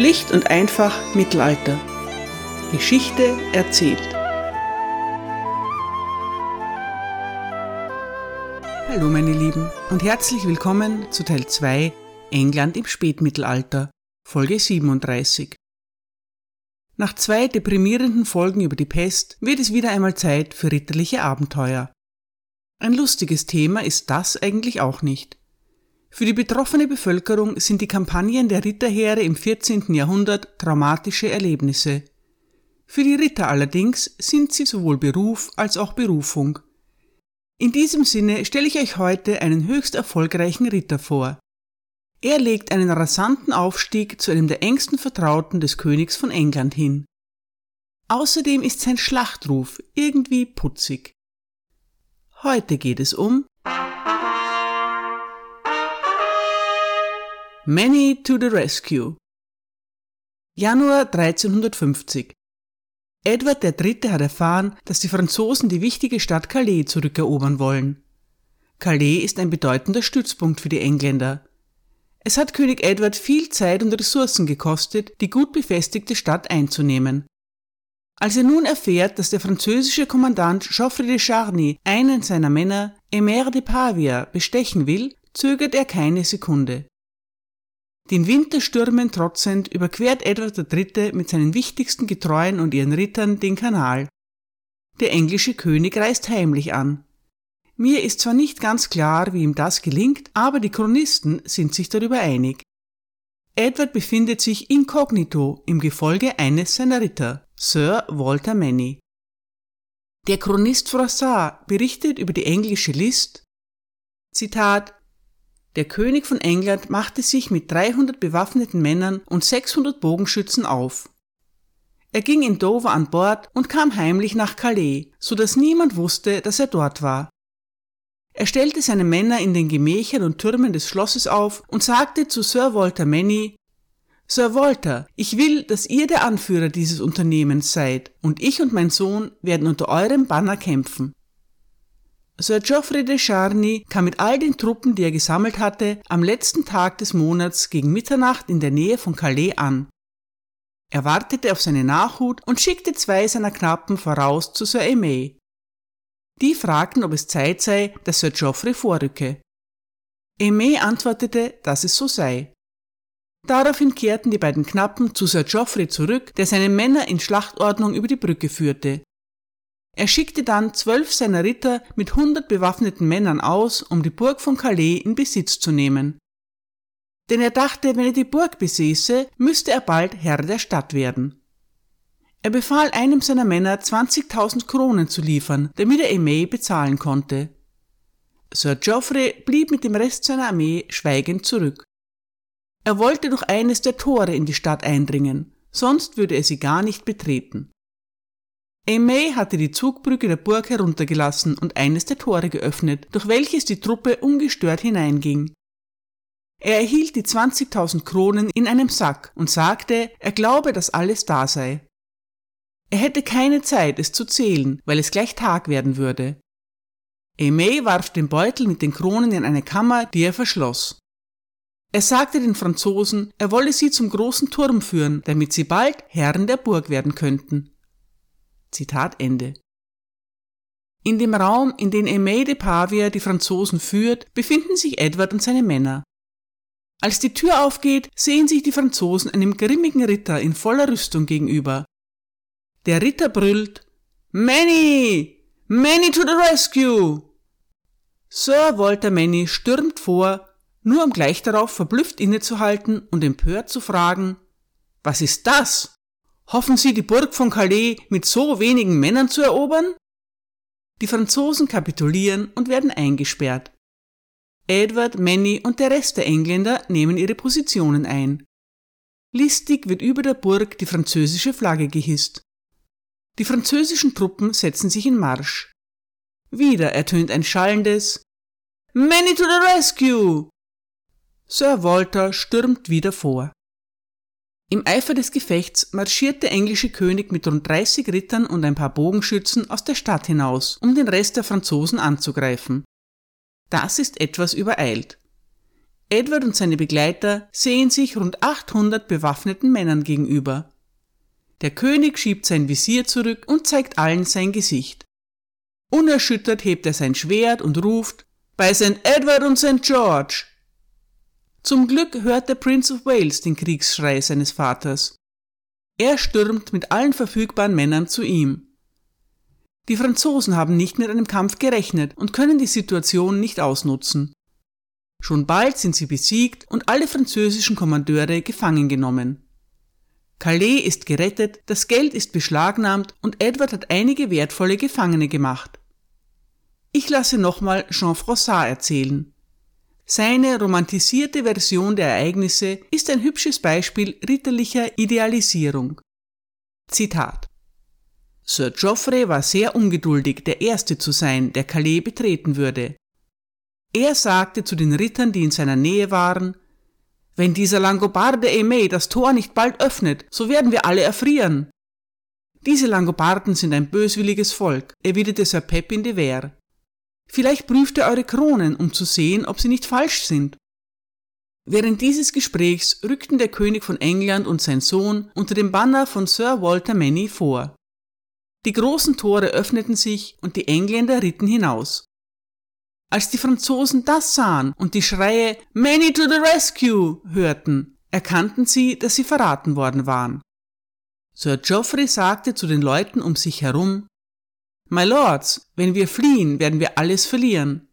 Schlicht und einfach Mittelalter. Geschichte erzählt. Hallo meine Lieben und herzlich willkommen zu Teil 2 England im Spätmittelalter, Folge 37. Nach zwei deprimierenden Folgen über die Pest wird es wieder einmal Zeit für ritterliche Abenteuer. Ein lustiges Thema ist das eigentlich auch nicht. Für die betroffene Bevölkerung sind die Kampagnen der Ritterheere im 14. Jahrhundert traumatische Erlebnisse. Für die Ritter allerdings sind sie sowohl Beruf als auch Berufung. In diesem Sinne stelle ich euch heute einen höchst erfolgreichen Ritter vor. Er legt einen rasanten Aufstieg zu einem der engsten Vertrauten des Königs von England hin. Außerdem ist sein Schlachtruf irgendwie putzig. Heute geht es um Many to the Rescue. Januar 1350. Edward III. hat erfahren, dass die Franzosen die wichtige Stadt Calais zurückerobern wollen. Calais ist ein bedeutender Stützpunkt für die Engländer. Es hat König Edward viel Zeit und Ressourcen gekostet, die gut befestigte Stadt einzunehmen. Als er nun erfährt, dass der französische Kommandant Geoffrey de Charny einen seiner Männer, Emer de Pavia, bestechen will, zögert er keine Sekunde. Den Winterstürmen trotzend überquert Edward III. mit seinen wichtigsten Getreuen und ihren Rittern den Kanal. Der englische König reist heimlich an. Mir ist zwar nicht ganz klar, wie ihm das gelingt, aber die Chronisten sind sich darüber einig. Edward befindet sich inkognito im Gefolge eines seiner Ritter, Sir Walter Manny. Der Chronist Froissart berichtet über die englische List, Zitat, der König von England machte sich mit 300 bewaffneten Männern und 600 Bogenschützen auf. Er ging in Dover an Bord und kam heimlich nach Calais, so dass niemand wusste, dass er dort war. Er stellte seine Männer in den Gemächern und Türmen des Schlosses auf und sagte zu Sir Walter Manny, Sir Walter, ich will, dass ihr der Anführer dieses Unternehmens seid, und ich und mein Sohn werden unter eurem Banner kämpfen. Sir Geoffrey de Charny kam mit all den Truppen, die er gesammelt hatte, am letzten Tag des Monats gegen Mitternacht in der Nähe von Calais an. Er wartete auf seine Nachhut und schickte zwei seiner Knappen voraus zu Sir Aimee. Die fragten, ob es Zeit sei, dass Sir Geoffrey vorrücke. Aimee antwortete, dass es so sei. Daraufhin kehrten die beiden Knappen zu Sir Geoffrey zurück, der seine Männer in Schlachtordnung über die Brücke führte. Er schickte dann zwölf seiner Ritter mit hundert bewaffneten Männern aus, um die Burg von Calais in Besitz zu nehmen. Denn er dachte, wenn er die Burg besäße, müsste er bald Herr der Stadt werden. Er befahl einem seiner Männer 20.000 Kronen zu liefern, damit er Aimee bezahlen konnte. Sir Geoffrey blieb mit dem Rest seiner Armee schweigend zurück. Er wollte durch eines der Tore in die Stadt eindringen, sonst würde er sie gar nicht betreten. Aimee hatte die Zugbrücke der Burg heruntergelassen und eines der Tore geöffnet, durch welches die Truppe ungestört hineinging. Er erhielt die 20.000 Kronen in einem Sack und sagte, er glaube, dass alles da sei. Er hätte keine Zeit, es zu zählen, weil es gleich Tag werden würde. Aimee warf den Beutel mit den Kronen in eine Kammer, die er verschloss. Er sagte den Franzosen, er wolle sie zum großen Turm führen, damit sie bald Herren der Burg werden könnten. Zitat Ende. In dem Raum, in den Aimé de Pavia die Franzosen führt, befinden sich Edward und seine Männer. Als die Tür aufgeht, sehen sich die Franzosen einem grimmigen Ritter in voller Rüstung gegenüber. Der Ritter brüllt Manny! Manny to the rescue! Sir Walter Manny stürmt vor, nur um gleich darauf verblüfft innezuhalten und empört zu fragen Was ist das? Hoffen Sie, die Burg von Calais mit so wenigen Männern zu erobern? Die Franzosen kapitulieren und werden eingesperrt. Edward, Manny und der Rest der Engländer nehmen ihre Positionen ein. Listig wird über der Burg die französische Flagge gehisst. Die französischen Truppen setzen sich in Marsch. Wieder ertönt ein schallendes Manny to the rescue! Sir Walter stürmt wieder vor. Im Eifer des Gefechts marschiert der englische König mit rund 30 Rittern und ein paar Bogenschützen aus der Stadt hinaus, um den Rest der Franzosen anzugreifen. Das ist etwas übereilt. Edward und seine Begleiter sehen sich rund 800 bewaffneten Männern gegenüber. Der König schiebt sein Visier zurück und zeigt allen sein Gesicht. Unerschüttert hebt er sein Schwert und ruft Bei St. Edward und St. George. Zum Glück hört der Prince of Wales den Kriegsschrei seines Vaters. Er stürmt mit allen verfügbaren Männern zu ihm. Die Franzosen haben nicht mit einem Kampf gerechnet und können die Situation nicht ausnutzen. Schon bald sind sie besiegt und alle französischen Kommandeure gefangen genommen. Calais ist gerettet, das Geld ist beschlagnahmt und Edward hat einige wertvolle Gefangene gemacht. Ich lasse nochmal Jean Froissart erzählen. Seine romantisierte Version der Ereignisse ist ein hübsches Beispiel ritterlicher Idealisierung. Zitat Sir Geoffrey war sehr ungeduldig, der Erste zu sein, der Calais betreten würde. Er sagte zu den Rittern, die in seiner Nähe waren, wenn dieser Langobarde Aimé das Tor nicht bald öffnet, so werden wir alle erfrieren. Diese Langobarden sind ein böswilliges Volk, erwiderte Sir Pepin de Vere. Vielleicht prüft ihr eure Kronen, um zu sehen, ob sie nicht falsch sind. Während dieses Gesprächs rückten der König von England und sein Sohn unter dem Banner von Sir Walter Manny vor. Die großen Tore öffneten sich und die Engländer ritten hinaus. Als die Franzosen das sahen und die Schreie Many to the rescue hörten, erkannten sie, dass sie verraten worden waren. Sir Geoffrey sagte zu den Leuten um sich herum My Lords, wenn wir fliehen, werden wir alles verlieren.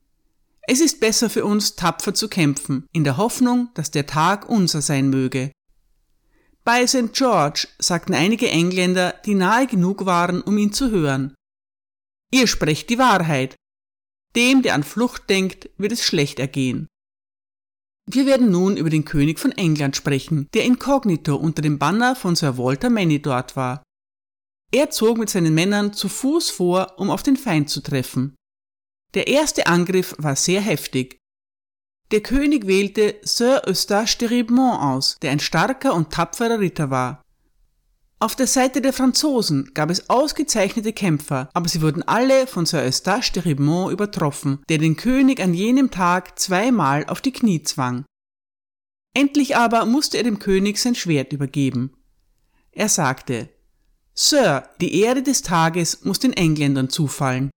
Es ist besser für uns, tapfer zu kämpfen, in der Hoffnung, dass der Tag unser sein möge. Bei St. George sagten einige Engländer, die nahe genug waren, um ihn zu hören. Ihr sprecht die Wahrheit. Dem, der an Flucht denkt, wird es schlecht ergehen. Wir werden nun über den König von England sprechen, der inkognito unter dem Banner von Sir Walter Manny dort war. Er zog mit seinen Männern zu Fuß vor, um auf den Feind zu treffen. Der erste Angriff war sehr heftig. Der König wählte Sir Eustache de Ribemont aus, der ein starker und tapferer Ritter war. Auf der Seite der Franzosen gab es ausgezeichnete Kämpfer, aber sie wurden alle von Sir Eustache de Ribemont übertroffen, der den König an jenem Tag zweimal auf die Knie zwang. Endlich aber musste er dem König sein Schwert übergeben. Er sagte, Sir, die Ehre des Tages muss den Engländern zufallen.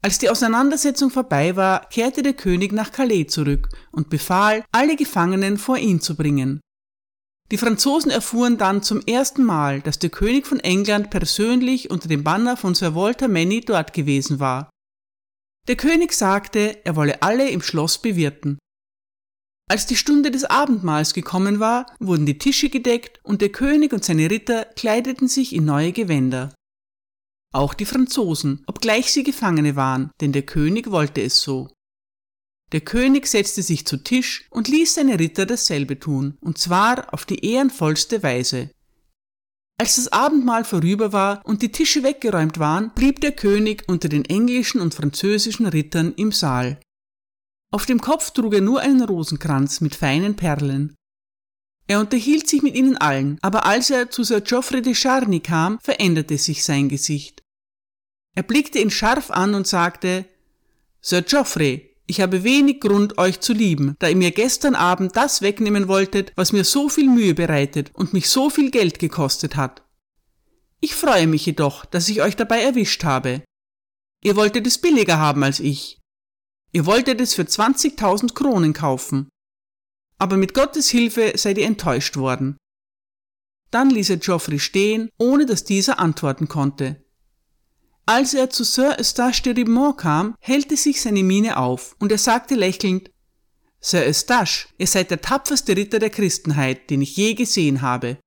Als die Auseinandersetzung vorbei war, kehrte der König nach Calais zurück und befahl, alle Gefangenen vor ihn zu bringen. Die Franzosen erfuhren dann zum ersten Mal, dass der König von England persönlich unter dem Banner von Sir Walter Manny dort gewesen war. Der König sagte, er wolle alle im Schloss bewirten. Als die Stunde des Abendmahls gekommen war, wurden die Tische gedeckt und der König und seine Ritter kleideten sich in neue Gewänder. Auch die Franzosen, obgleich sie Gefangene waren, denn der König wollte es so. Der König setzte sich zu Tisch und ließ seine Ritter dasselbe tun, und zwar auf die ehrenvollste Weise. Als das Abendmahl vorüber war und die Tische weggeräumt waren, blieb der König unter den englischen und französischen Rittern im Saal. Auf dem Kopf trug er nur einen Rosenkranz mit feinen Perlen. Er unterhielt sich mit ihnen allen, aber als er zu Sir Geoffrey de Charny kam, veränderte sich sein Gesicht. Er blickte ihn scharf an und sagte, Sir Geoffrey, ich habe wenig Grund, euch zu lieben, da ihr mir gestern Abend das wegnehmen wolltet, was mir so viel Mühe bereitet und mich so viel Geld gekostet hat. Ich freue mich jedoch, dass ich euch dabei erwischt habe. Ihr wolltet es billiger haben als ich, Ihr wolltet es für 20.000 Kronen kaufen. Aber mit Gottes Hilfe seid ihr enttäuscht worden. Dann ließ er Geoffrey stehen, ohne dass dieser antworten konnte. Als er zu Sir Eustache de Ribemont kam, hellte sich seine Miene auf, und er sagte lächelnd, Sir Eustache, ihr seid der tapferste Ritter der Christenheit, den ich je gesehen habe.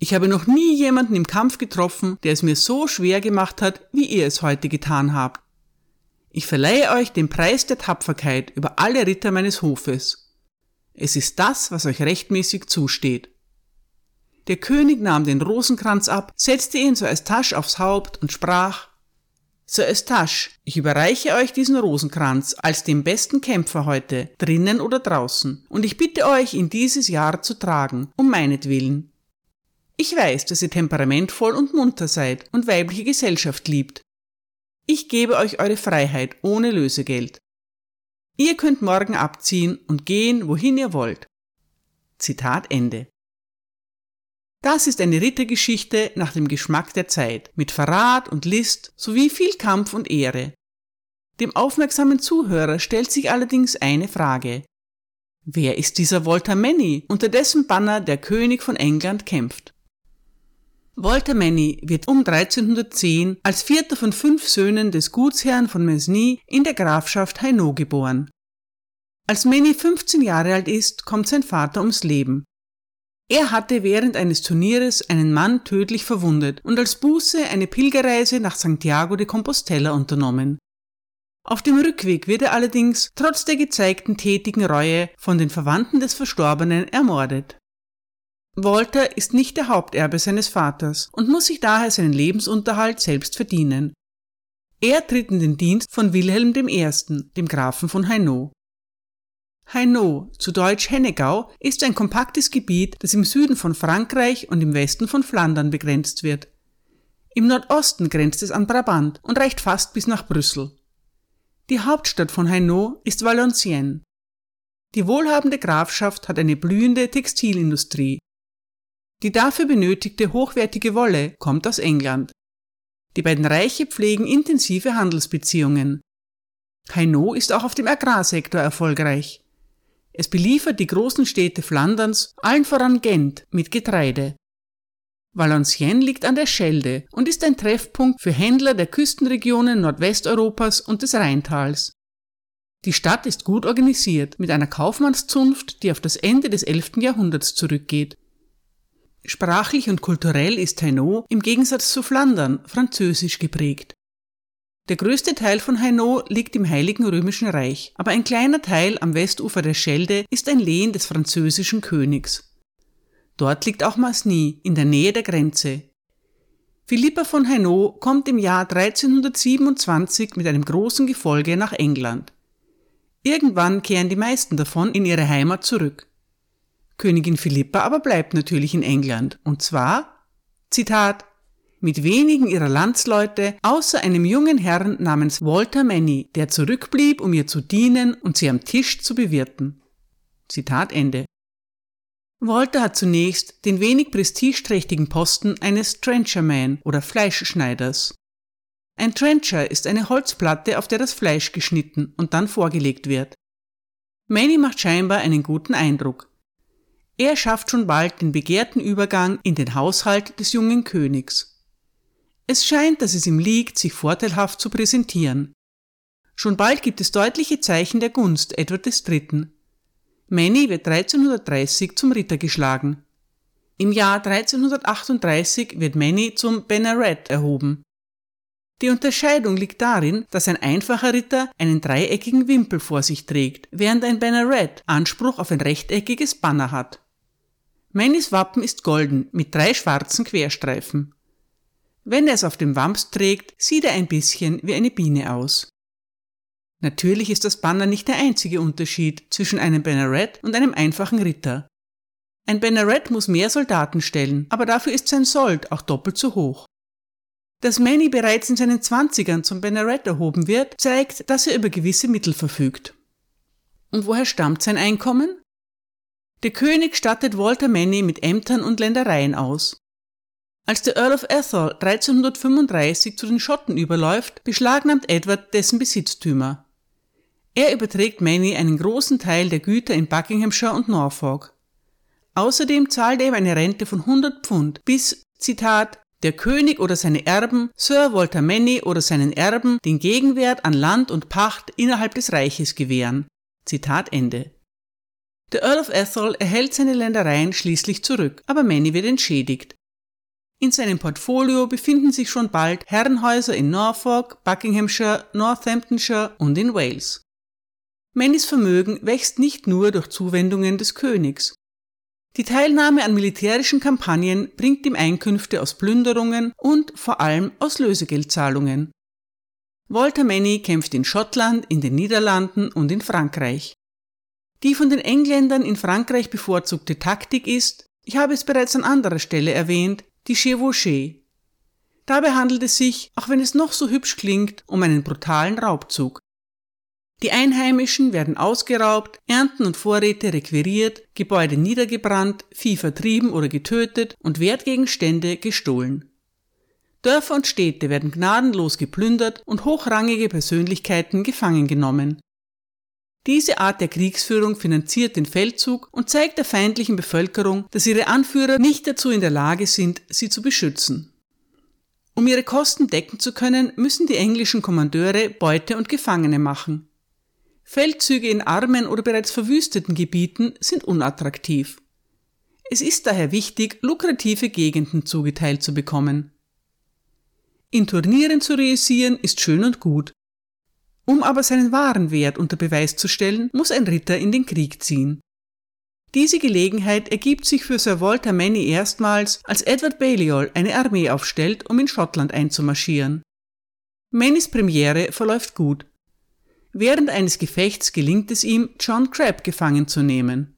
Ich habe noch nie jemanden im Kampf getroffen, der es mir so schwer gemacht hat, wie ihr es heute getan habt. Ich verleihe euch den Preis der Tapferkeit über alle Ritter meines Hofes. Es ist das, was euch rechtmäßig zusteht. Der König nahm den Rosenkranz ab, setzte ihn Sir Eustache aufs Haupt und sprach, Sir Eustache, ich überreiche euch diesen Rosenkranz als dem besten Kämpfer heute, drinnen oder draußen, und ich bitte euch, ihn dieses Jahr zu tragen, um meinetwillen. Ich weiß, dass ihr temperamentvoll und munter seid und weibliche Gesellschaft liebt, ich gebe euch eure Freiheit ohne Lösegeld. Ihr könnt morgen abziehen und gehen, wohin ihr wollt. Zitat Ende. Das ist eine Rittergeschichte nach dem Geschmack der Zeit, mit Verrat und List sowie viel Kampf und Ehre. Dem aufmerksamen Zuhörer stellt sich allerdings eine Frage. Wer ist dieser Walter Manny, unter dessen Banner der König von England kämpft? Walter Manny wird um 1310 als vierter von fünf Söhnen des Gutsherrn von Mesny in der Grafschaft Hainaut geboren. Als Manny 15 Jahre alt ist, kommt sein Vater ums Leben. Er hatte während eines Turnieres einen Mann tödlich verwundet und als Buße eine Pilgerreise nach Santiago de Compostela unternommen. Auf dem Rückweg wird er allerdings trotz der gezeigten tätigen Reue von den Verwandten des Verstorbenen ermordet. Walter ist nicht der Haupterbe seines Vaters und muss sich daher seinen Lebensunterhalt selbst verdienen. Er tritt in den Dienst von Wilhelm I., dem Grafen von Hainaut. Hainaut, zu Deutsch Hennegau, ist ein kompaktes Gebiet, das im Süden von Frankreich und im Westen von Flandern begrenzt wird. Im Nordosten grenzt es an Brabant und reicht fast bis nach Brüssel. Die Hauptstadt von Hainaut ist Valenciennes. Die wohlhabende Grafschaft hat eine blühende Textilindustrie. Die dafür benötigte hochwertige Wolle kommt aus England. Die beiden Reiche pflegen intensive Handelsbeziehungen. Hainaut ist auch auf dem Agrarsektor erfolgreich. Es beliefert die großen Städte Flanderns, allen voran Gent, mit Getreide. Valenciennes liegt an der Schelde und ist ein Treffpunkt für Händler der Küstenregionen Nordwesteuropas und des Rheintals. Die Stadt ist gut organisiert mit einer Kaufmannszunft, die auf das Ende des 11. Jahrhunderts zurückgeht. Sprachlich und kulturell ist Hainaut im Gegensatz zu Flandern französisch geprägt. Der größte Teil von Hainaut liegt im Heiligen Römischen Reich, aber ein kleiner Teil am Westufer der Schelde ist ein Lehen des französischen Königs. Dort liegt auch Masny in der Nähe der Grenze. Philippa von Hainaut kommt im Jahr 1327 mit einem großen Gefolge nach England. Irgendwann kehren die meisten davon in ihre Heimat zurück. Königin Philippa aber bleibt natürlich in England, und zwar, Zitat, mit wenigen ihrer Landsleute, außer einem jungen Herrn namens Walter Manny, der zurückblieb, um ihr zu dienen und sie am Tisch zu bewirten. Zitat Ende. Walter hat zunächst den wenig prestigeträchtigen Posten eines Trencherman oder Fleischschneiders. Ein Trencher ist eine Holzplatte, auf der das Fleisch geschnitten und dann vorgelegt wird. Manny macht scheinbar einen guten Eindruck. Er schafft schon bald den begehrten Übergang in den Haushalt des jungen Königs. Es scheint, dass es ihm liegt, sich vorteilhaft zu präsentieren. Schon bald gibt es deutliche Zeichen der Gunst Edward III. Manny wird 1330 zum Ritter geschlagen. Im Jahr 1338 wird Manny zum Banneret erhoben. Die Unterscheidung liegt darin, dass ein einfacher Ritter einen dreieckigen Wimpel vor sich trägt, während ein Banneret Anspruch auf ein rechteckiges Banner hat. Mannys Wappen ist golden mit drei schwarzen Querstreifen. Wenn er es auf dem Wams trägt, sieht er ein bisschen wie eine Biene aus. Natürlich ist das Banner nicht der einzige Unterschied zwischen einem Banneret und einem einfachen Ritter. Ein Banneret muss mehr Soldaten stellen, aber dafür ist sein Sold auch doppelt so hoch. Dass Manny bereits in seinen Zwanzigern zum Banneret erhoben wird, zeigt, dass er über gewisse Mittel verfügt. Und woher stammt sein Einkommen? Der König stattet Walter Manny mit Ämtern und Ländereien aus. Als der Earl of Athol 1335 zu den Schotten überläuft, beschlagnahmt Edward dessen Besitztümer. Er überträgt Manny einen großen Teil der Güter in Buckinghamshire und Norfolk. Außerdem zahlt er ihm eine Rente von 100 Pfund, bis, Zitat, der König oder seine Erben, Sir Walter Manny oder seinen Erben den Gegenwert an Land und Pacht innerhalb des Reiches gewähren. Zitat Ende. Der Earl of Athol erhält seine Ländereien schließlich zurück, aber Manny wird entschädigt. In seinem Portfolio befinden sich schon bald Herrenhäuser in Norfolk, Buckinghamshire, Northamptonshire und in Wales. Mannys Vermögen wächst nicht nur durch Zuwendungen des Königs. Die Teilnahme an militärischen Kampagnen bringt ihm Einkünfte aus Plünderungen und vor allem aus Lösegeldzahlungen. Walter Manny kämpft in Schottland, in den Niederlanden und in Frankreich. Die von den Engländern in Frankreich bevorzugte Taktik ist, ich habe es bereits an anderer Stelle erwähnt, die Chevauchée. Dabei handelt es sich, auch wenn es noch so hübsch klingt, um einen brutalen Raubzug. Die Einheimischen werden ausgeraubt, Ernten und Vorräte requiriert, Gebäude niedergebrannt, Vieh vertrieben oder getötet und Wertgegenstände gestohlen. Dörfer und Städte werden gnadenlos geplündert und hochrangige Persönlichkeiten gefangen genommen. Diese Art der Kriegsführung finanziert den Feldzug und zeigt der feindlichen Bevölkerung, dass ihre Anführer nicht dazu in der Lage sind, sie zu beschützen. Um ihre Kosten decken zu können, müssen die englischen Kommandeure Beute und Gefangene machen. Feldzüge in armen oder bereits verwüsteten Gebieten sind unattraktiv. Es ist daher wichtig, lukrative Gegenden zugeteilt zu bekommen. In Turnieren zu reüssieren ist schön und gut. Um aber seinen wahren Wert unter Beweis zu stellen, muss ein Ritter in den Krieg ziehen. Diese Gelegenheit ergibt sich für Sir Walter Manny erstmals, als Edward Balliol eine Armee aufstellt, um in Schottland einzumarschieren. Mannys Premiere verläuft gut. Während eines Gefechts gelingt es ihm, John Crabbe gefangen zu nehmen.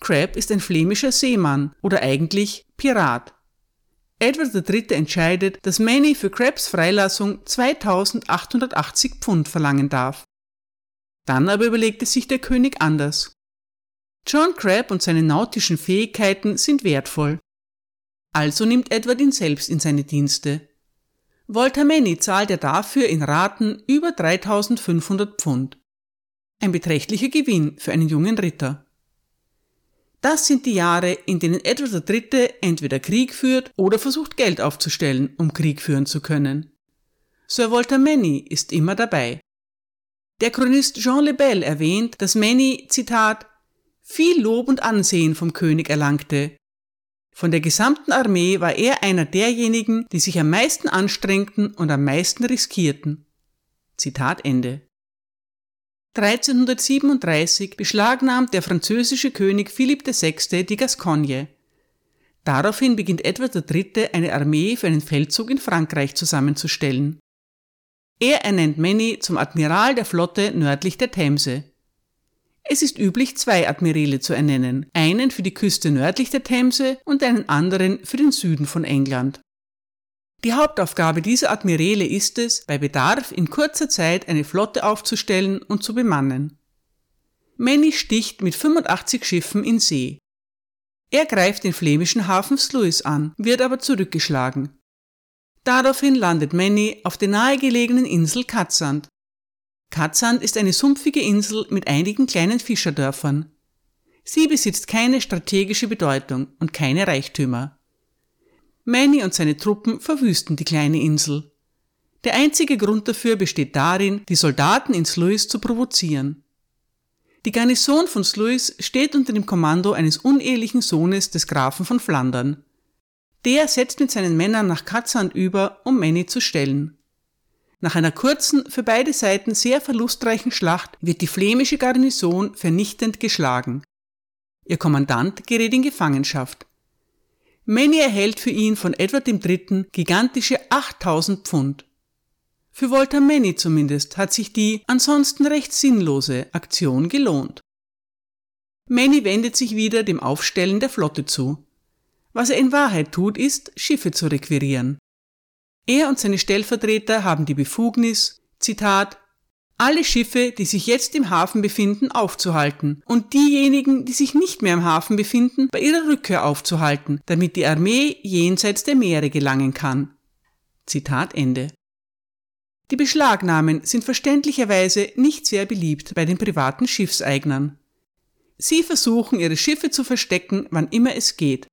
Crabbe ist ein flämischer Seemann oder eigentlich Pirat. Edward III. entscheidet, dass Manny für Crabbes Freilassung 2880 Pfund verlangen darf. Dann aber überlegte sich der König anders. John Crabbe und seine nautischen Fähigkeiten sind wertvoll. Also nimmt Edward ihn selbst in seine Dienste. Walter Manny zahlt er dafür in Raten über 3500 Pfund. Ein beträchtlicher Gewinn für einen jungen Ritter. Das sind die Jahre, in denen Edward III. entweder Krieg führt oder versucht Geld aufzustellen, um Krieg führen zu können. Sir Walter Manny ist immer dabei. Der Chronist Jean Lebel erwähnt, dass Manny, Zitat, viel Lob und Ansehen vom König erlangte. Von der gesamten Armee war er einer derjenigen, die sich am meisten anstrengten und am meisten riskierten. Zitat Ende. 1337 beschlagnahmt der französische König Philipp VI. die Gascogne. Daraufhin beginnt Edward III. eine Armee für einen Feldzug in Frankreich zusammenzustellen. Er ernennt Manny zum Admiral der Flotte nördlich der Themse. Es ist üblich, zwei Admiräle zu ernennen, einen für die Küste nördlich der Themse und einen anderen für den Süden von England. Die Hauptaufgabe dieser Admiräle ist es, bei Bedarf in kurzer Zeit eine Flotte aufzustellen und zu bemannen. Manny sticht mit 85 Schiffen in See. Er greift den flämischen Hafen Sluis an, wird aber zurückgeschlagen. Daraufhin landet Manny auf der nahegelegenen Insel Katzand. Katzand ist eine sumpfige Insel mit einigen kleinen Fischerdörfern. Sie besitzt keine strategische Bedeutung und keine Reichtümer. Manny und seine Truppen verwüsten die kleine Insel. Der einzige Grund dafür besteht darin, die Soldaten in Sluis zu provozieren. Die Garnison von Sluis steht unter dem Kommando eines unehelichen Sohnes des Grafen von Flandern. Der setzt mit seinen Männern nach Katzand über, um Manny zu stellen. Nach einer kurzen, für beide Seiten sehr verlustreichen Schlacht wird die flämische Garnison vernichtend geschlagen. Ihr Kommandant gerät in Gefangenschaft. Manny erhält für ihn von Edward III. gigantische 8000 Pfund. Für Walter Manny zumindest hat sich die ansonsten recht sinnlose Aktion gelohnt. Manny wendet sich wieder dem Aufstellen der Flotte zu. Was er in Wahrheit tut, ist, Schiffe zu requirieren. Er und seine Stellvertreter haben die Befugnis, Zitat, alle Schiffe, die sich jetzt im Hafen befinden, aufzuhalten und diejenigen, die sich nicht mehr im Hafen befinden, bei ihrer Rückkehr aufzuhalten, damit die Armee jenseits der Meere gelangen kann. Zitat Ende. Die Beschlagnahmen sind verständlicherweise nicht sehr beliebt bei den privaten Schiffseignern. Sie versuchen, ihre Schiffe zu verstecken, wann immer es geht.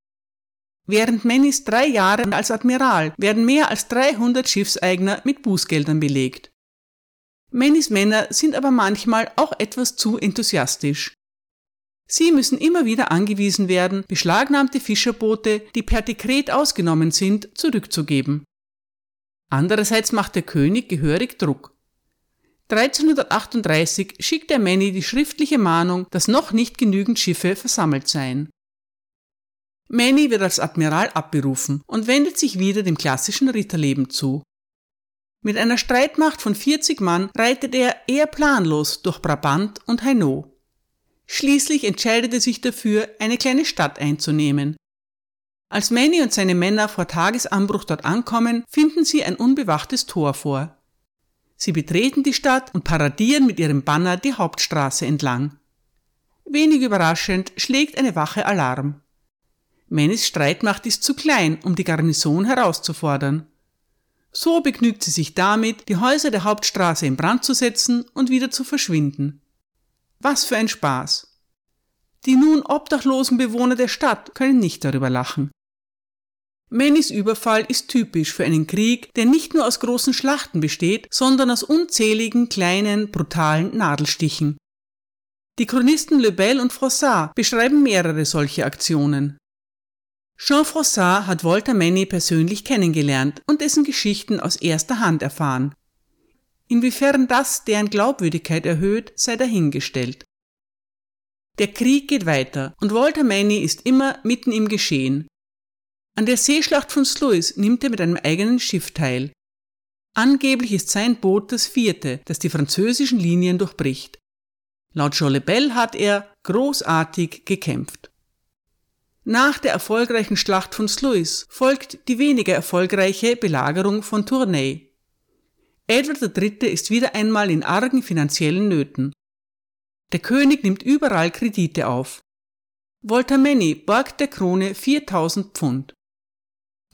Während Mannys drei Jahre als Admiral werden mehr als 300 Schiffseigner mit Bußgeldern belegt. Mannys Männer sind aber manchmal auch etwas zu enthusiastisch. Sie müssen immer wieder angewiesen werden, beschlagnahmte Fischerboote, die per Dekret ausgenommen sind, zurückzugeben. Andererseits macht der König gehörig Druck. 1338 schickt er Manny die schriftliche Mahnung, dass noch nicht genügend Schiffe versammelt seien. Manny wird als Admiral abberufen und wendet sich wieder dem klassischen Ritterleben zu. Mit einer Streitmacht von 40 Mann reitet er eher planlos durch Brabant und Hainaut. Schließlich entscheidet er sich dafür, eine kleine Stadt einzunehmen. Als Manny und seine Männer vor Tagesanbruch dort ankommen, finden sie ein unbewachtes Tor vor. Sie betreten die Stadt und paradieren mit ihrem Banner die Hauptstraße entlang. Wenig überraschend schlägt eine Wache Alarm. Mannys Streitmacht ist zu klein, um die Garnison herauszufordern. So begnügt sie sich damit, die Häuser der Hauptstraße in Brand zu setzen und wieder zu verschwinden. Was für ein Spaß! Die nun obdachlosen Bewohner der Stadt können nicht darüber lachen. Mannys Überfall ist typisch für einen Krieg, der nicht nur aus großen Schlachten besteht, sondern aus unzähligen kleinen, brutalen Nadelstichen. Die Chronisten Lebel und Froissart beschreiben mehrere solche Aktionen. Jean Froissart hat Walter Manny persönlich kennengelernt und dessen Geschichten aus erster Hand erfahren. Inwiefern das deren Glaubwürdigkeit erhöht, sei dahingestellt. Der Krieg geht weiter und Walter Manny ist immer mitten im Geschehen. An der Seeschlacht von Sluis nimmt er mit einem eigenen Schiff teil. Angeblich ist sein Boot das vierte, das die französischen Linien durchbricht. Laut Jean Lebel hat er großartig gekämpft. Nach der erfolgreichen Schlacht von Sluis folgt die weniger erfolgreiche Belagerung von Tournai. Edward III. ist wieder einmal in argen finanziellen Nöten. Der König nimmt überall Kredite auf. Voltameni borgt der Krone 4000 Pfund.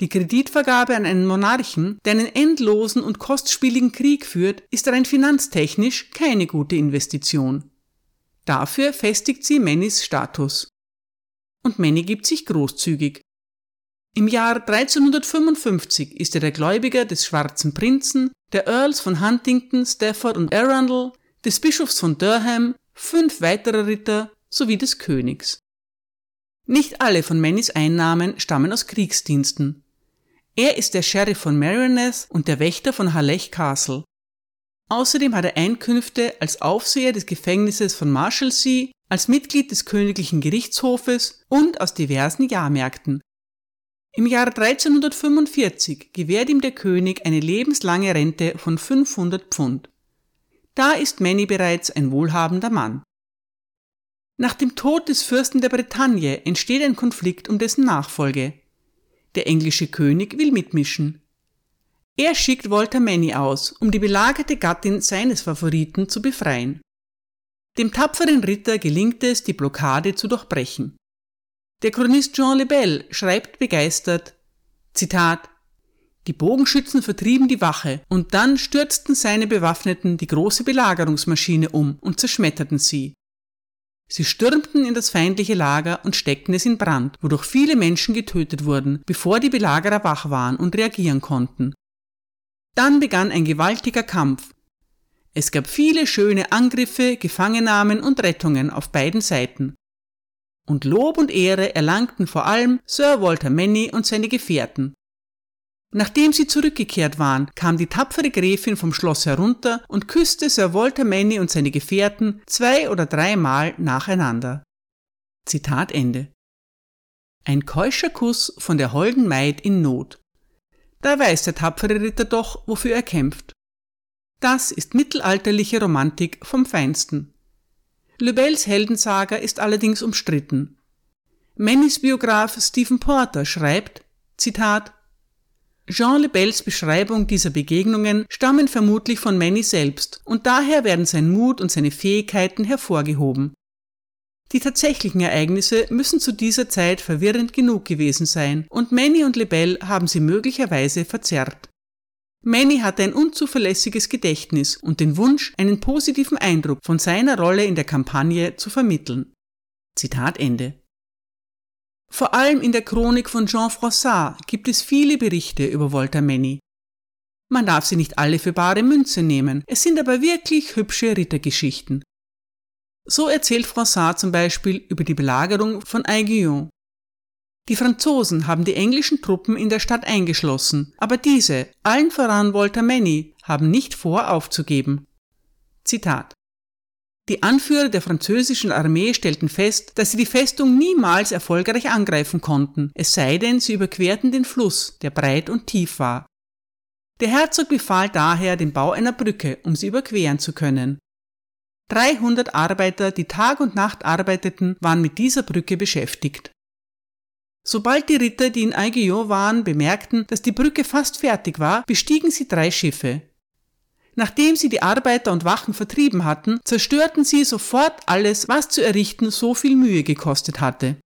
Die Kreditvergabe an einen Monarchen, der einen endlosen und kostspieligen Krieg führt, ist rein finanztechnisch keine gute Investition. Dafür festigt sie Mannys Status. Und Manny gibt sich großzügig. Im Jahr 1355 ist er der Gläubiger des Schwarzen Prinzen, der Earls von Huntington, Stafford und Arundel, des Bischofs von Durham, fünf weiterer Ritter sowie des Königs. Nicht alle von Mannys Einnahmen stammen aus Kriegsdiensten. Er ist der Sheriff von Marioneth und der Wächter von Halech Castle. Außerdem hat er Einkünfte als Aufseher des Gefängnisses von Marshalsea, als Mitglied des königlichen Gerichtshofes und aus diversen Jahrmärkten. Im Jahr 1345 gewährt ihm der König eine lebenslange Rente von 500 Pfund. Da ist Manny bereits ein wohlhabender Mann. Nach dem Tod des Fürsten der Bretagne entsteht ein Konflikt um dessen Nachfolge. Der englische König will mitmischen. Er schickt Walter Manny aus, um die belagerte Gattin seines Favoriten zu befreien. Dem tapferen Ritter gelingt es, die Blockade zu durchbrechen. Der Chronist Jean Lebel schreibt begeistert, Zitat, die Bogenschützen vertrieben die Wache und dann stürzten seine Bewaffneten die große Belagerungsmaschine um und zerschmetterten sie. Sie stürmten in das feindliche Lager und steckten es in Brand, wodurch viele Menschen getötet wurden, bevor die Belagerer wach waren und reagieren konnten. Dann begann ein gewaltiger Kampf. Es gab viele schöne Angriffe, Gefangennahmen und Rettungen auf beiden Seiten. Und Lob und Ehre erlangten vor allem Sir Walter Manny und seine Gefährten, Nachdem sie zurückgekehrt waren, kam die tapfere Gräfin vom Schloss herunter und küsste Sir Walter Manny und seine Gefährten zwei oder dreimal nacheinander. Zitat Ende. Ein keuscher Kuss von der holden Maid in Not. Da weiß der tapfere Ritter doch, wofür er kämpft. Das ist mittelalterliche Romantik vom Feinsten. Lebels Heldensaga ist allerdings umstritten. Mannys Biograf Stephen Porter schreibt, Zitat, Jean Lebels Beschreibung dieser Begegnungen stammen vermutlich von Manny selbst und daher werden sein Mut und seine Fähigkeiten hervorgehoben. Die tatsächlichen Ereignisse müssen zu dieser Zeit verwirrend genug gewesen sein und Manny und Lebel haben sie möglicherweise verzerrt. Manny hatte ein unzuverlässiges Gedächtnis und den Wunsch, einen positiven Eindruck von seiner Rolle in der Kampagne zu vermitteln. Zitat Ende. Vor allem in der Chronik von Jean Froissart gibt es viele Berichte über Walter Manny. Man darf sie nicht alle für bare Münze nehmen, es sind aber wirklich hübsche Rittergeschichten. So erzählt Froissart zum Beispiel über die Belagerung von Aiguillon. Die Franzosen haben die englischen Truppen in der Stadt eingeschlossen, aber diese, allen voran Walter Manny, haben nicht vor aufzugeben. Zitat die Anführer der französischen Armee stellten fest, dass sie die Festung niemals erfolgreich angreifen konnten, es sei denn, sie überquerten den Fluss, der breit und tief war. Der Herzog befahl daher den Bau einer Brücke, um sie überqueren zu können. 300 Arbeiter, die Tag und Nacht arbeiteten, waren mit dieser Brücke beschäftigt. Sobald die Ritter, die in Aiguillon waren, bemerkten, dass die Brücke fast fertig war, bestiegen sie drei Schiffe. Nachdem sie die Arbeiter und Wachen vertrieben hatten, zerstörten sie sofort alles, was zu errichten so viel Mühe gekostet hatte.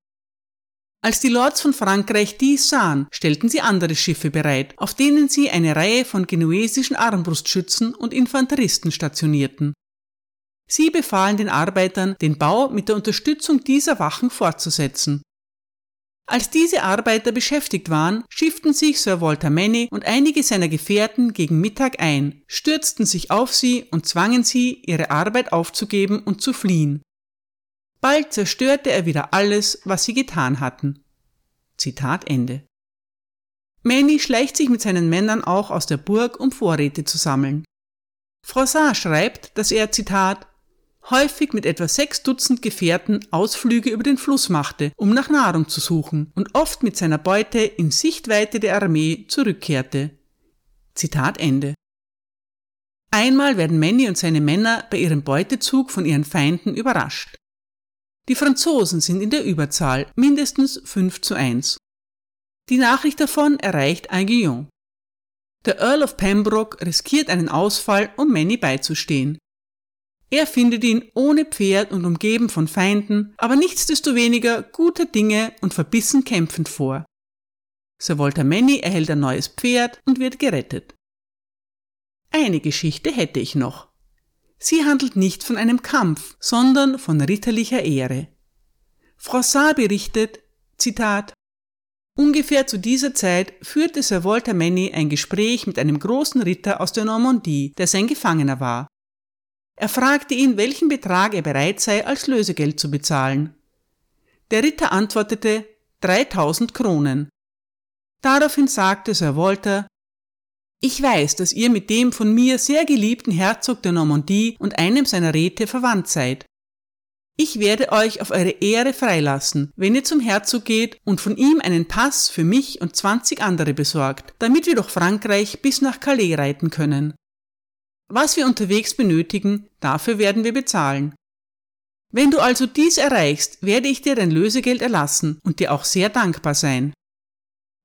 Als die Lords von Frankreich dies sahen, stellten sie andere Schiffe bereit, auf denen sie eine Reihe von genuesischen Armbrustschützen und Infanteristen stationierten. Sie befahlen den Arbeitern, den Bau mit der Unterstützung dieser Wachen fortzusetzen. Als diese Arbeiter beschäftigt waren, schifften sich Sir Walter Manny und einige seiner Gefährten gegen Mittag ein, stürzten sich auf sie und zwangen sie, ihre Arbeit aufzugeben und zu fliehen. Bald zerstörte er wieder alles, was sie getan hatten. Zitat Ende. Manny schleicht sich mit seinen Männern auch aus der Burg, um Vorräte zu sammeln. Froissart schreibt, dass er, Zitat, häufig mit etwa sechs Dutzend Gefährten Ausflüge über den Fluss machte, um nach Nahrung zu suchen und oft mit seiner Beute in Sichtweite der Armee zurückkehrte. Zitat Ende. Einmal werden Manny und seine Männer bei ihrem Beutezug von ihren Feinden überrascht. Die Franzosen sind in der Überzahl, mindestens 5 zu 1. Die Nachricht davon erreicht Aiguillon. Der Earl of Pembroke riskiert einen Ausfall, um Manny beizustehen. Er findet ihn ohne Pferd und umgeben von Feinden, aber nichtsdestoweniger guter Dinge und verbissen kämpfend vor. Sir Walter Manny erhält ein neues Pferd und wird gerettet. Eine Geschichte hätte ich noch. Sie handelt nicht von einem Kampf, sondern von ritterlicher Ehre. Froissart berichtet, Zitat, Ungefähr zu dieser Zeit führte Sir Walter Manny ein Gespräch mit einem großen Ritter aus der Normandie, der sein Gefangener war. Er fragte ihn, welchen Betrag er bereit sei, als Lösegeld zu bezahlen. Der Ritter antwortete 3000 Kronen. Daraufhin sagte Sir Walter, ich weiß, dass ihr mit dem von mir sehr geliebten Herzog der Normandie und einem seiner Räte verwandt seid. Ich werde euch auf eure Ehre freilassen, wenn ihr zum Herzog geht und von ihm einen Pass für mich und 20 andere besorgt, damit wir durch Frankreich bis nach Calais reiten können. Was wir unterwegs benötigen, dafür werden wir bezahlen. Wenn du also dies erreichst, werde ich dir dein Lösegeld erlassen und dir auch sehr dankbar sein.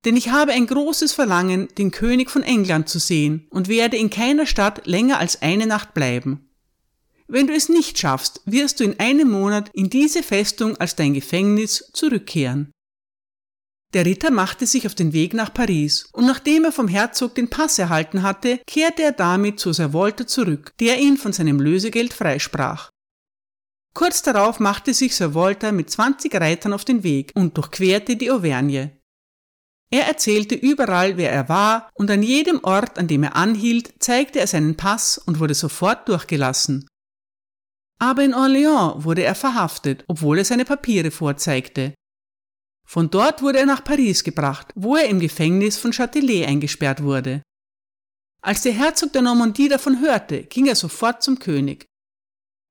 Denn ich habe ein großes Verlangen, den König von England zu sehen und werde in keiner Stadt länger als eine Nacht bleiben. Wenn du es nicht schaffst, wirst du in einem Monat in diese Festung als dein Gefängnis zurückkehren. Der Ritter machte sich auf den Weg nach Paris, und nachdem er vom Herzog den Pass erhalten hatte, kehrte er damit zu Sir Walter zurück, der ihn von seinem Lösegeld freisprach. Kurz darauf machte sich Sir Walter mit 20 Reitern auf den Weg und durchquerte die Auvergne. Er erzählte überall, wer er war, und an jedem Ort, an dem er anhielt, zeigte er seinen Pass und wurde sofort durchgelassen. Aber in Orléans wurde er verhaftet, obwohl er seine Papiere vorzeigte. Von dort wurde er nach Paris gebracht, wo er im Gefängnis von Châtelet eingesperrt wurde. Als der Herzog der Normandie davon hörte, ging er sofort zum König.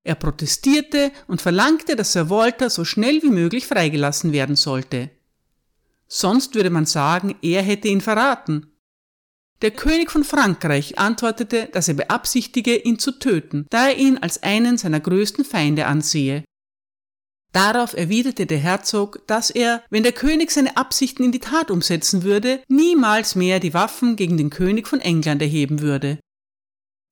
Er protestierte und verlangte, dass Sir Walter so schnell wie möglich freigelassen werden sollte. Sonst würde man sagen, er hätte ihn verraten. Der König von Frankreich antwortete, dass er beabsichtige, ihn zu töten, da er ihn als einen seiner größten Feinde ansehe. Darauf erwiderte der Herzog, dass er, wenn der König seine Absichten in die Tat umsetzen würde, niemals mehr die Waffen gegen den König von England erheben würde.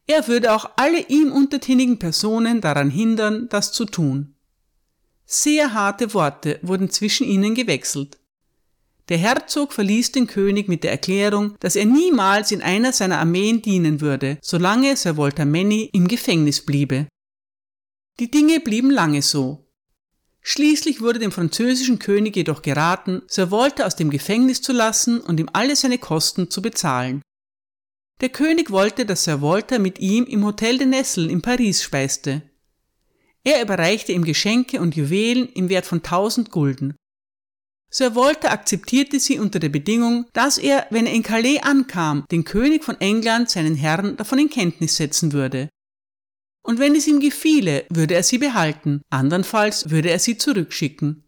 Er würde auch alle ihm untertänigen Personen daran hindern, das zu tun. Sehr harte Worte wurden zwischen ihnen gewechselt. Der Herzog verließ den König mit der Erklärung, dass er niemals in einer seiner Armeen dienen würde, solange Sir Walter Manny im Gefängnis bliebe. Die Dinge blieben lange so. Schließlich wurde dem französischen König jedoch geraten, Sir Walter aus dem Gefängnis zu lassen und ihm alle seine Kosten zu bezahlen. Der König wollte, dass Sir Walter mit ihm im Hotel de Nessel in Paris speiste. Er überreichte ihm Geschenke und Juwelen im Wert von tausend Gulden. Sir Walter akzeptierte sie unter der Bedingung, dass er, wenn er in Calais ankam, den König von England seinen Herrn davon in Kenntnis setzen würde und wenn es ihm gefiele, würde er sie behalten, andernfalls würde er sie zurückschicken.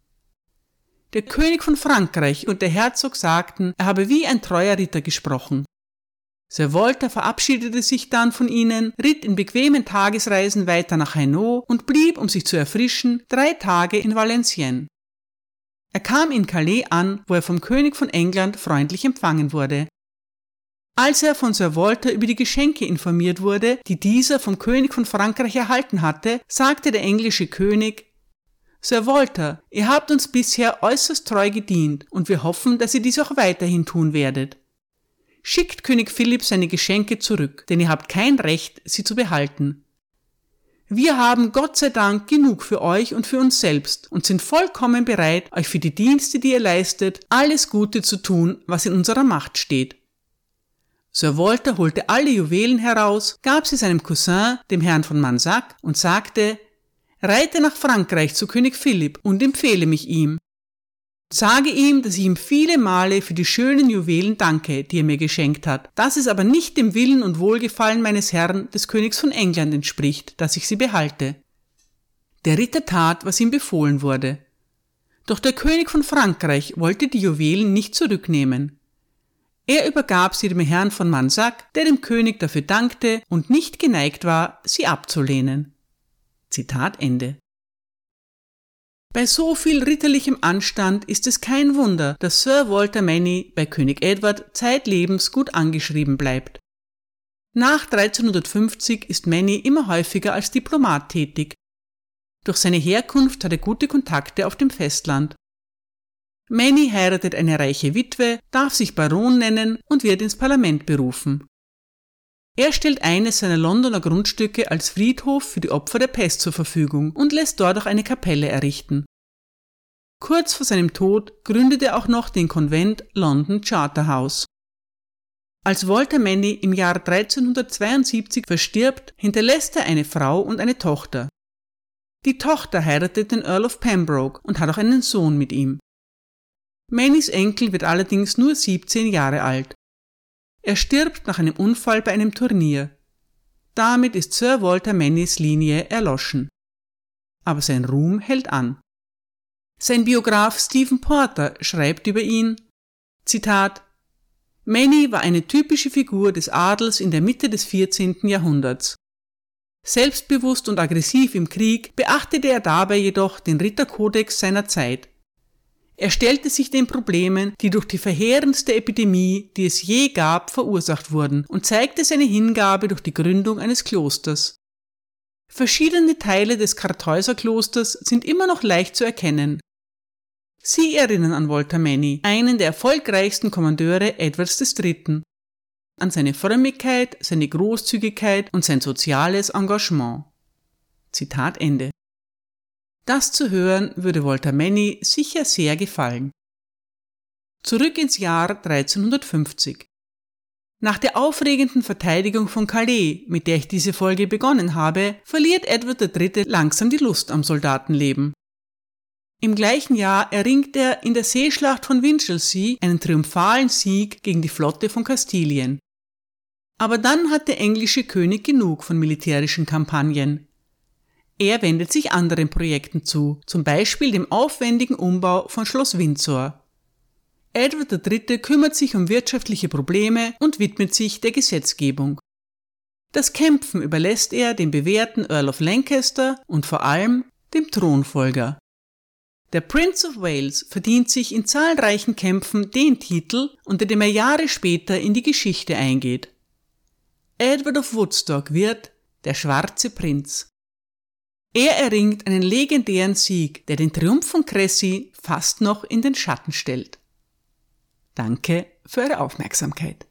Der König von Frankreich und der Herzog sagten, er habe wie ein treuer Ritter gesprochen. Sir Walter verabschiedete sich dann von ihnen, ritt in bequemen Tagesreisen weiter nach Hainaut und blieb, um sich zu erfrischen, drei Tage in Valenciennes. Er kam in Calais an, wo er vom König von England freundlich empfangen wurde. Als er von Sir Walter über die Geschenke informiert wurde, die dieser vom König von Frankreich erhalten hatte, sagte der englische König, Sir Walter, ihr habt uns bisher äußerst treu gedient und wir hoffen, dass ihr dies auch weiterhin tun werdet. Schickt König Philipp seine Geschenke zurück, denn ihr habt kein Recht, sie zu behalten. Wir haben Gott sei Dank genug für euch und für uns selbst und sind vollkommen bereit, euch für die Dienste, die ihr leistet, alles Gute zu tun, was in unserer Macht steht. Sir Walter holte alle Juwelen heraus, gab sie seinem Cousin, dem Herrn von Mansac, und sagte, reite nach Frankreich zu König Philipp und empfehle mich ihm. Sage ihm, dass ich ihm viele Male für die schönen Juwelen danke, die er mir geschenkt hat, dass es aber nicht dem Willen und Wohlgefallen meines Herrn, des Königs von England, entspricht, dass ich sie behalte. Der Ritter tat, was ihm befohlen wurde. Doch der König von Frankreich wollte die Juwelen nicht zurücknehmen. Er übergab sie dem Herrn von Mansac, der dem König dafür dankte und nicht geneigt war, sie abzulehnen. Zitat Ende. Bei so viel ritterlichem Anstand ist es kein Wunder, dass Sir Walter Manny bei König Edward zeitlebens gut angeschrieben bleibt. Nach 1350 ist Manny immer häufiger als Diplomat tätig. Durch seine Herkunft hat er gute Kontakte auf dem Festland. Manny heiratet eine reiche Witwe, darf sich Baron nennen und wird ins Parlament berufen. Er stellt eines seiner Londoner Grundstücke als Friedhof für die Opfer der Pest zur Verfügung und lässt dort auch eine Kapelle errichten. Kurz vor seinem Tod gründet er auch noch den Konvent London Charterhouse. Als Walter Manny im Jahr 1372 verstirbt, hinterlässt er eine Frau und eine Tochter. Die Tochter heiratet den Earl of Pembroke und hat auch einen Sohn mit ihm. Mannys Enkel wird allerdings nur 17 Jahre alt. Er stirbt nach einem Unfall bei einem Turnier. Damit ist Sir Walter Mannys Linie erloschen. Aber sein Ruhm hält an. Sein Biograf Stephen Porter schreibt über ihn, Zitat, Manny war eine typische Figur des Adels in der Mitte des 14. Jahrhunderts. Selbstbewusst und aggressiv im Krieg beachtete er dabei jedoch den Ritterkodex seiner Zeit. Er stellte sich den Problemen, die durch die verheerendste Epidemie, die es je gab, verursacht wurden, und zeigte seine Hingabe durch die Gründung eines Klosters. Verschiedene Teile des Kartäuserklosters sind immer noch leicht zu erkennen. Sie erinnern an Walter Manny, einen der erfolgreichsten Kommandeure Edwards III., an seine Frömmigkeit, seine Großzügigkeit und sein soziales Engagement. Zitat Ende. Das zu hören würde Walter Manny sicher sehr gefallen. Zurück ins Jahr 1350. Nach der aufregenden Verteidigung von Calais, mit der ich diese Folge begonnen habe, verliert Edward III. langsam die Lust am Soldatenleben. Im gleichen Jahr erringt er in der Seeschlacht von Winchelsea einen triumphalen Sieg gegen die Flotte von Kastilien. Aber dann hat der englische König genug von militärischen Kampagnen. Er wendet sich anderen Projekten zu, zum Beispiel dem aufwendigen Umbau von Schloss Windsor. Edward III. kümmert sich um wirtschaftliche Probleme und widmet sich der Gesetzgebung. Das Kämpfen überlässt er dem bewährten Earl of Lancaster und vor allem dem Thronfolger. Der Prince of Wales verdient sich in zahlreichen Kämpfen den Titel, unter dem er Jahre später in die Geschichte eingeht. Edward of Woodstock wird der schwarze Prinz. Er erringt einen legendären Sieg, der den Triumph von Cressy fast noch in den Schatten stellt. Danke für eure Aufmerksamkeit.